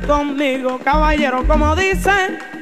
Conmigo, caballero, como dicen.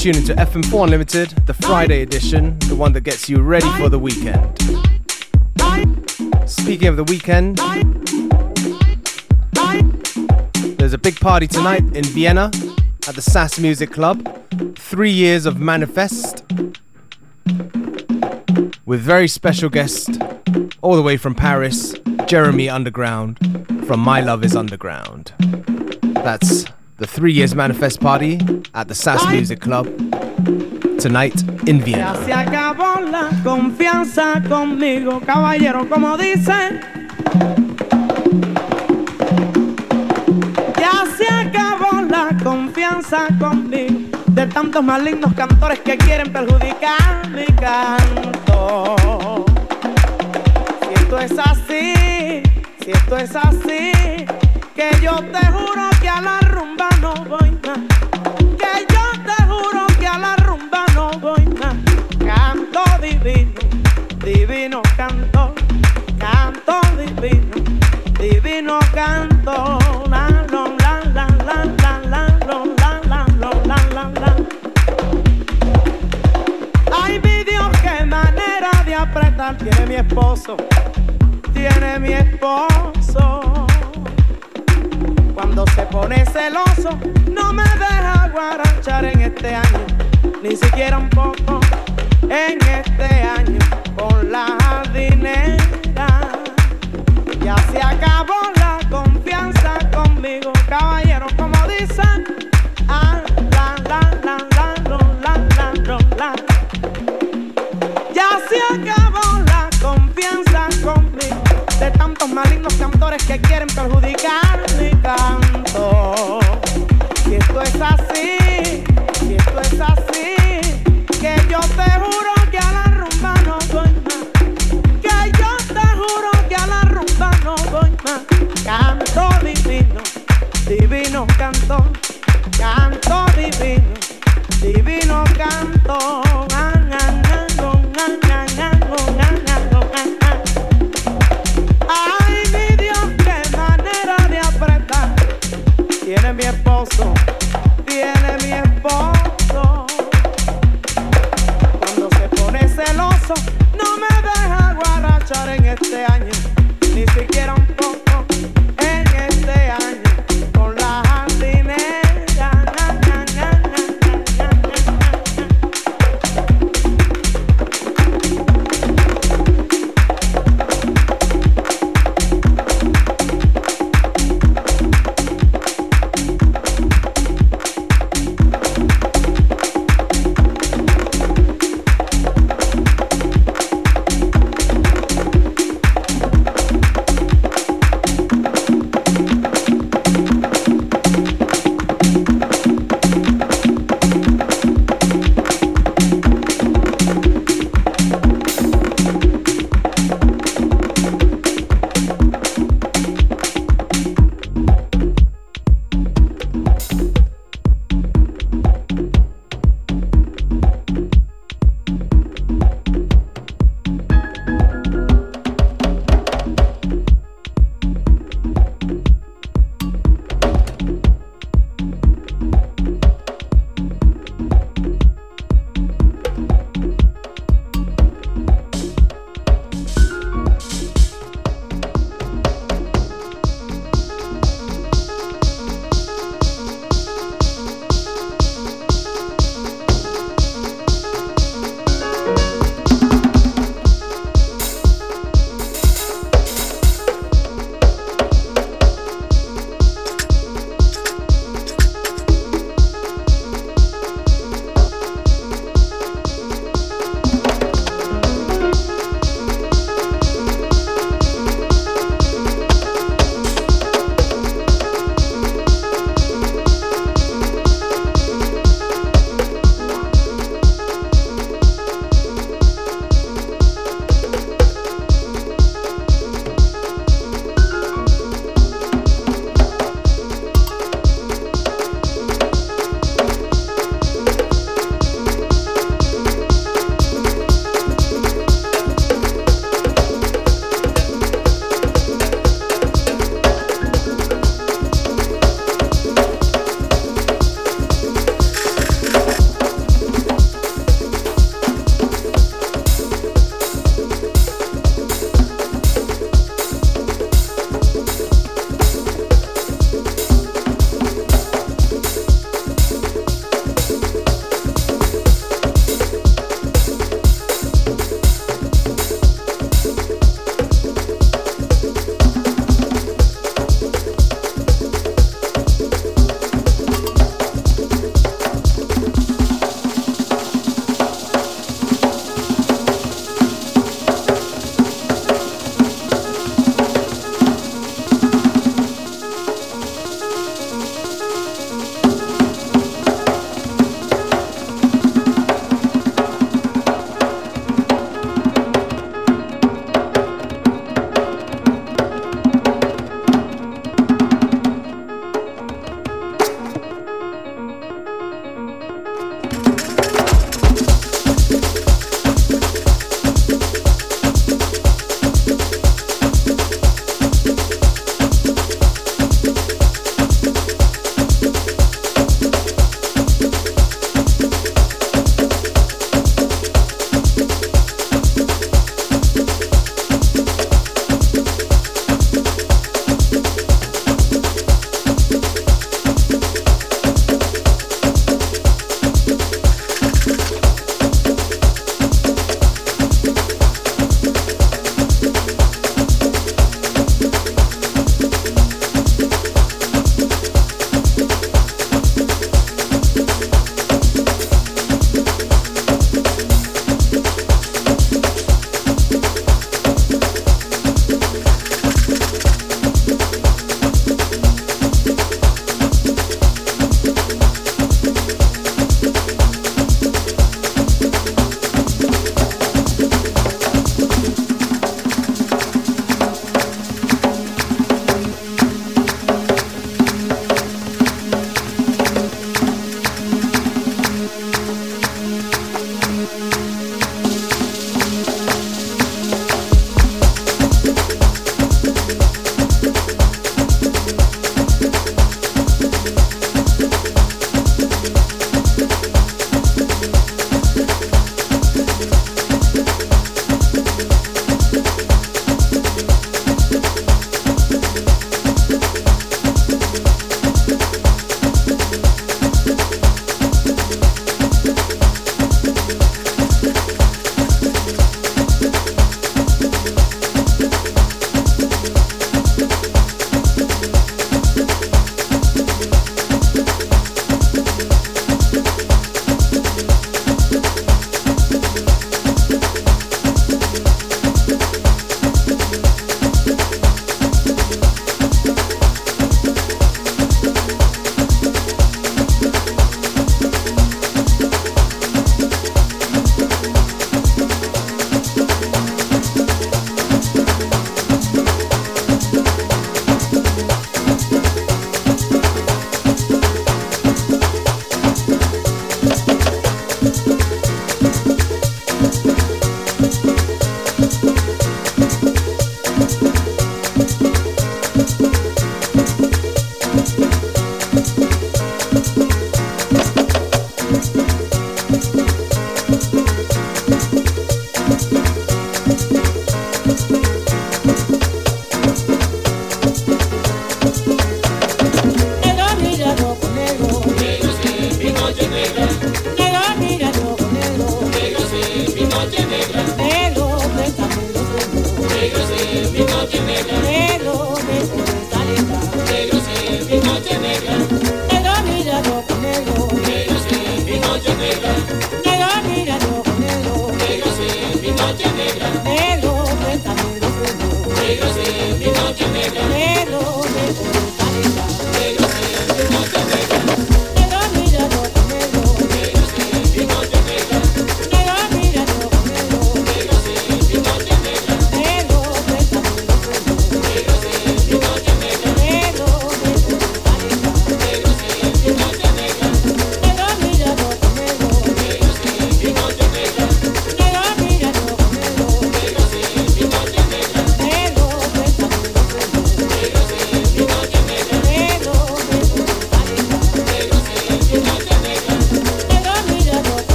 FM4 Unlimited, the Friday edition, the one that gets you ready for the weekend. Speaking of the weekend, there's a big party tonight in Vienna at the Sass Music Club. Three years of Manifest with very special guest all the way from Paris, Jeremy Underground from My Love is Underground. That's the three years manifest party at the SAS Music Club tonight in Vienna. Ya se acabó la confianza conmigo, caballero, como dice. Ya se acabó la confianza conmigo de tantos malignos cantores que quieren perjudicar mi canto. Si esto es así, si esto es así, que yo te juro que a la rumba no voy más. Que yo te juro que a la rumba no voy más. Canto divino, divino canto, canto divino, divino canto. La, la, la, la, la, la, la. Ay, Dios, qué manera de apretar tiene mi esposo, tiene mi esposo. Cuando se pone celoso, no me deja guarachar en este año, ni siquiera un poco en este año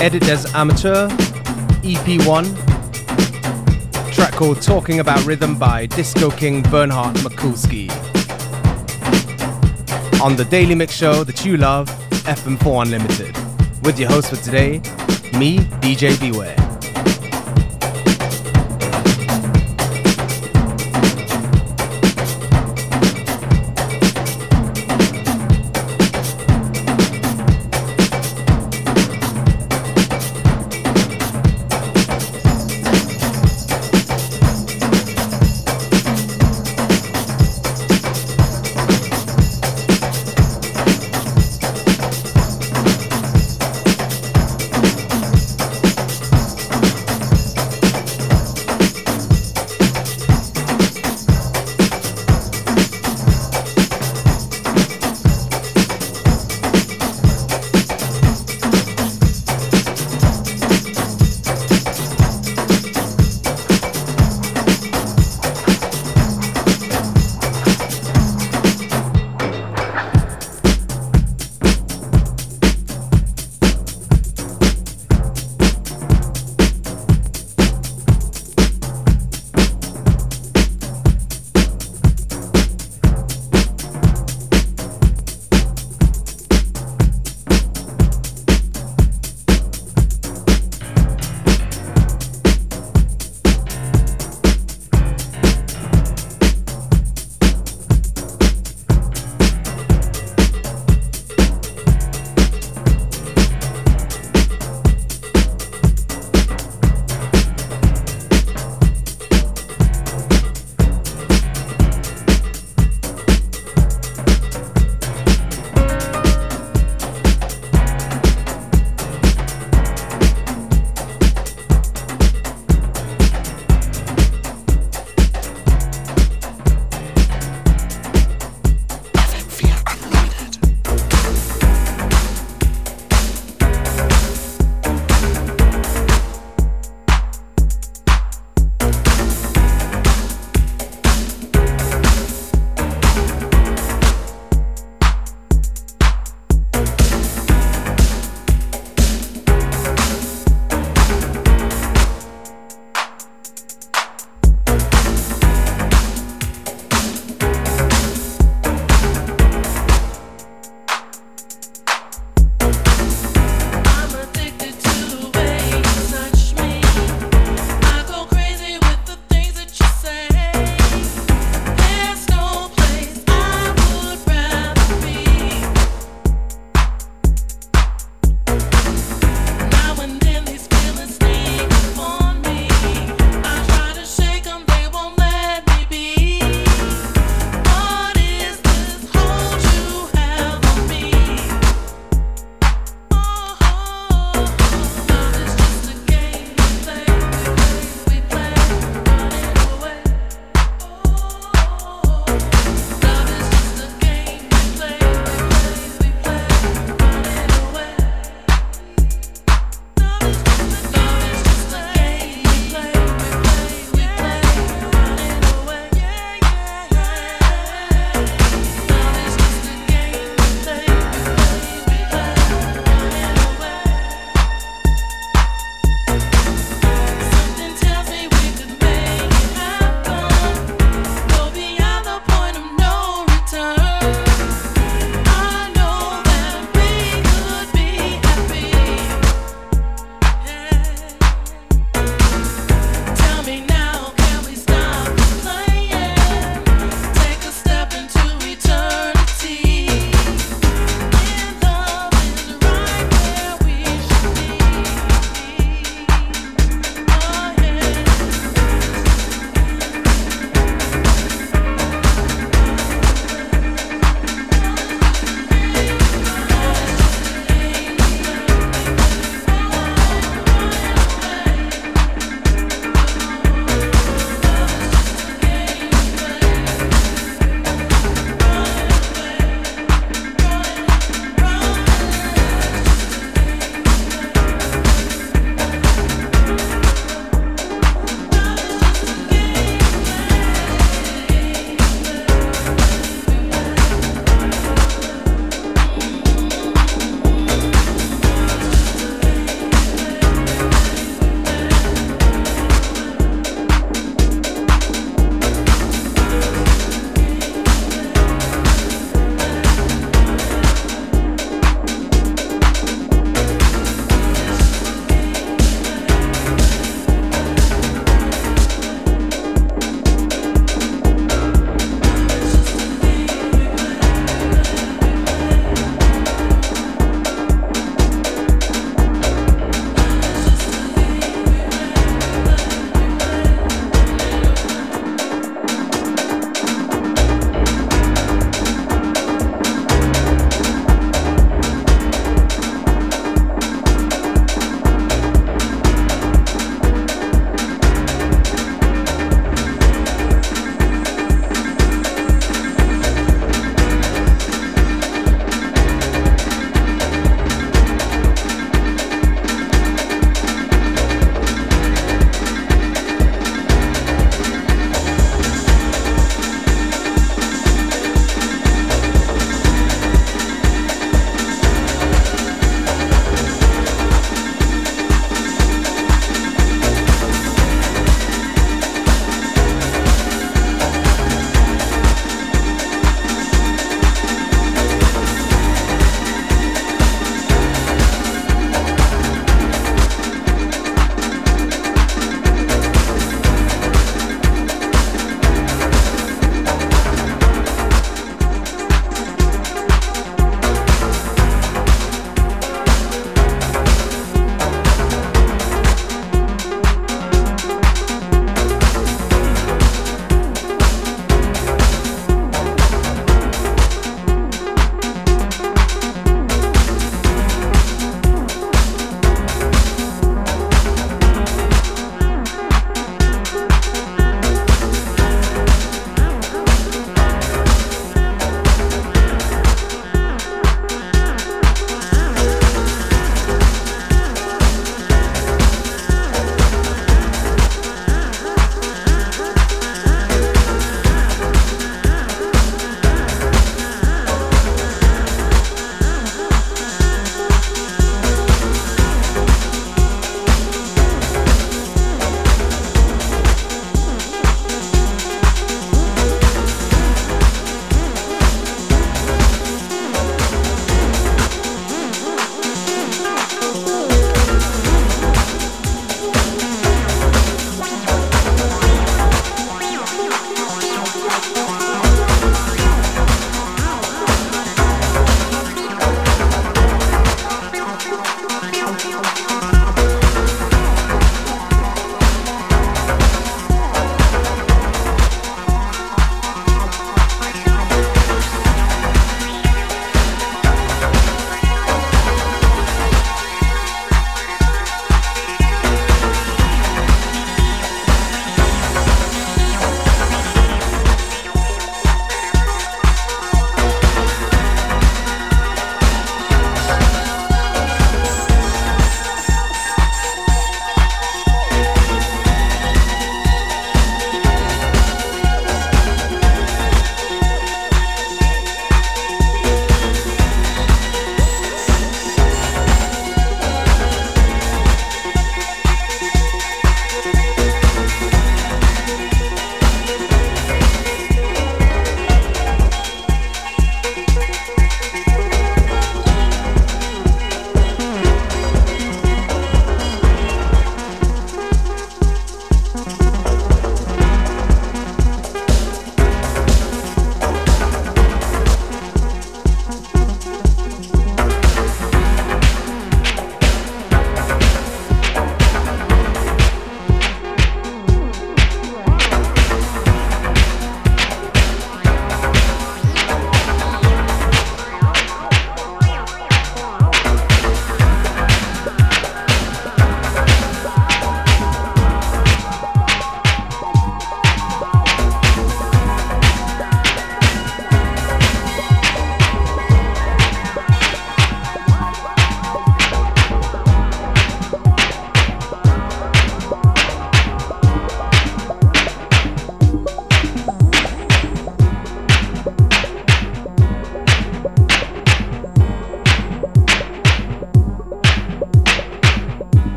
edited as Amateur, EP1. Track called Talking About Rhythm by Disco King Bernhard Makulski. On the Daily Mix Show that you love, FM4 Unlimited. With your host for today, me, DJ Beware.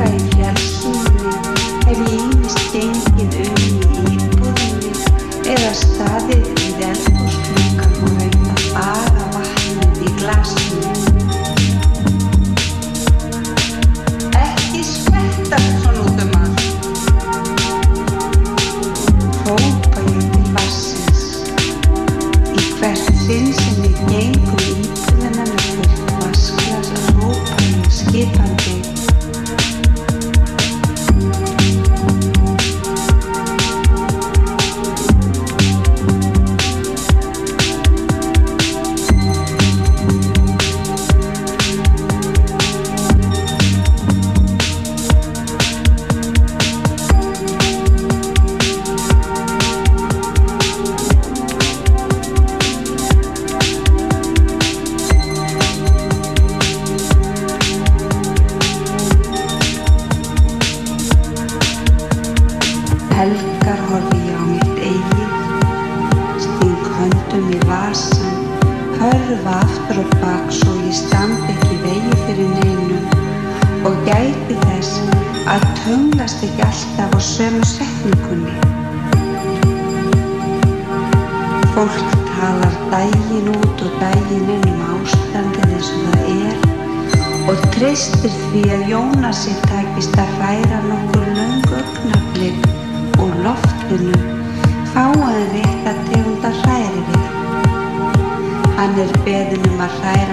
Arcadia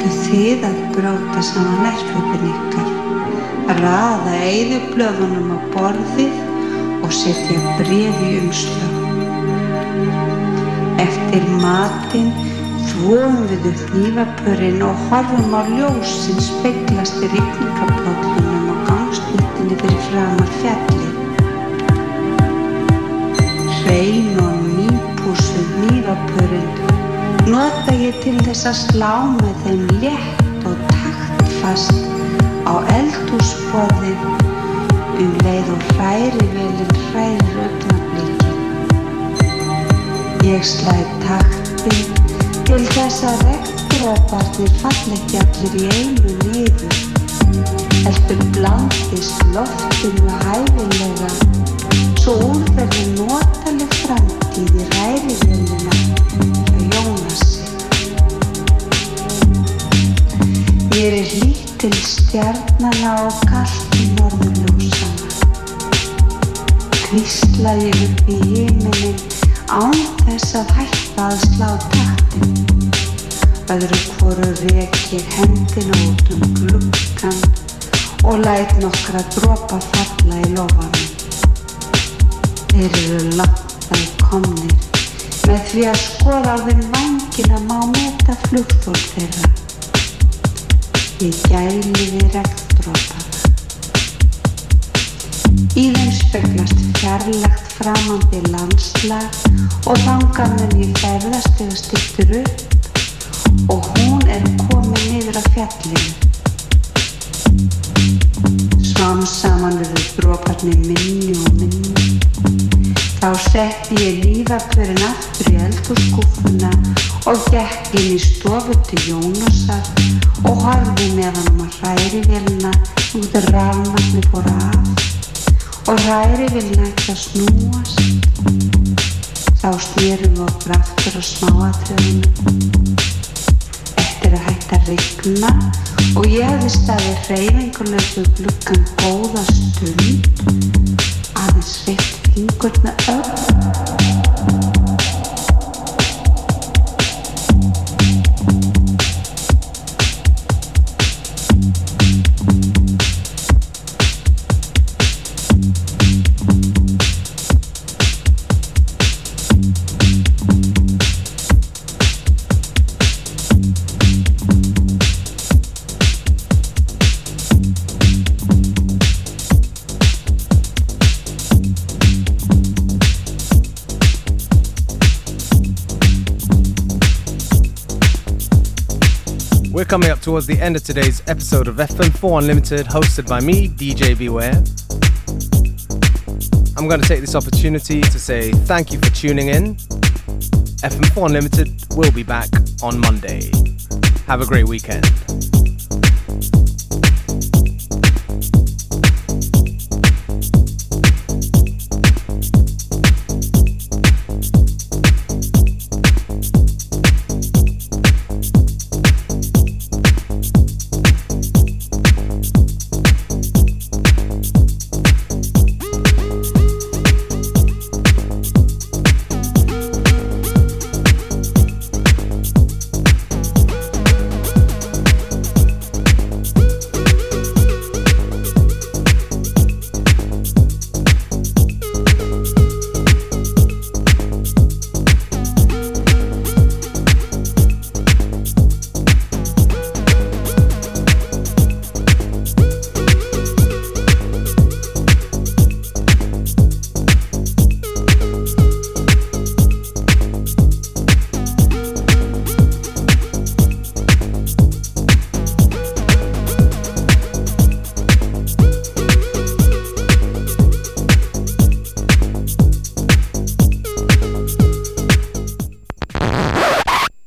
ættu þið að bróta saman nærföpun ykkar. Raða eigðublöðunum á borðið og setja brefi umslag. Eftir matinn þvóum við upp nývapurinn og horfum á ljós sem speiklast í rikningablótlunum og gangsnýttinni fyrir framar fjalli hrein og hnífapörund nota ég til þess að slá með þeim létt og taktfast á eldúsborðin um leið og hræri velin hræri augnablíkin. Ég slæði taktin til þess að regndróparnir fall ekki allir í einu niður heldur blandist loftinu hæfilega svo úr verði notaleg framtíð í ræðivélina hjá Ég er hlýtt til stjarnana og kallt í norðurljósana. Kvíslaði upp í híminin án þess að hætta að slá taktin. Öðru hvoru rek ég hendina út um glukkan og læt nokkra dropa falla í lofanum. Þeir eru að komnir. Með því að skoða á þeim vangina má meta flugþól þeirra. Ég gæli við regndrópana. Í þeim speglast fjarlagt framandi landslag og þangar mun ég ferðast þegar styrtur upp og hún er komið niður á fjallinu. Svám saman verður dróparnir minni og minni Þá setti ég lífapörin aftur í eldurskúfuna og gekk inn í stofu til Jónasar og horfi með hann að hræri velina út af rafnarni fór af. Og hræri vil nægt að snúast. Þá snýrum við okkur aftur á smáatröðinu eftir að hætta rigna og ég hefði staðið hreyfingulegur glukkan góða stund aðeins You put me up? Coming up towards the end of today's episode of FM4 Unlimited, hosted by me, DJ Beware. I'm going to take this opportunity to say thank you for tuning in. FM4 Unlimited will be back on Monday. Have a great weekend.